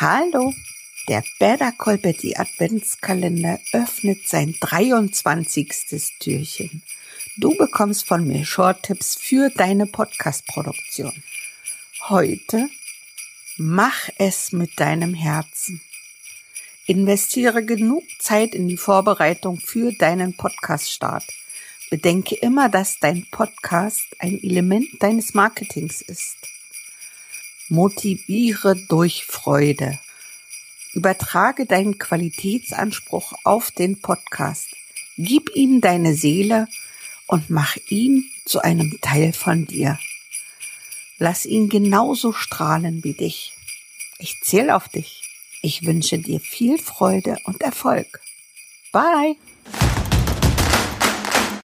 Hallo, der Better Call Betty Adventskalender öffnet sein 23. Türchen. Du bekommst von mir Short-Tipps für deine Podcast-Produktion. Heute mach es mit deinem Herzen. Investiere genug Zeit in die Vorbereitung für deinen Podcast-Start. Bedenke immer, dass dein Podcast ein Element deines Marketings ist. Motiviere durch Freude. Übertrage deinen Qualitätsanspruch auf den Podcast. Gib ihm deine Seele und mach ihn zu einem Teil von dir. Lass ihn genauso strahlen wie dich. Ich zähle auf dich. Ich wünsche dir viel Freude und Erfolg. Bye!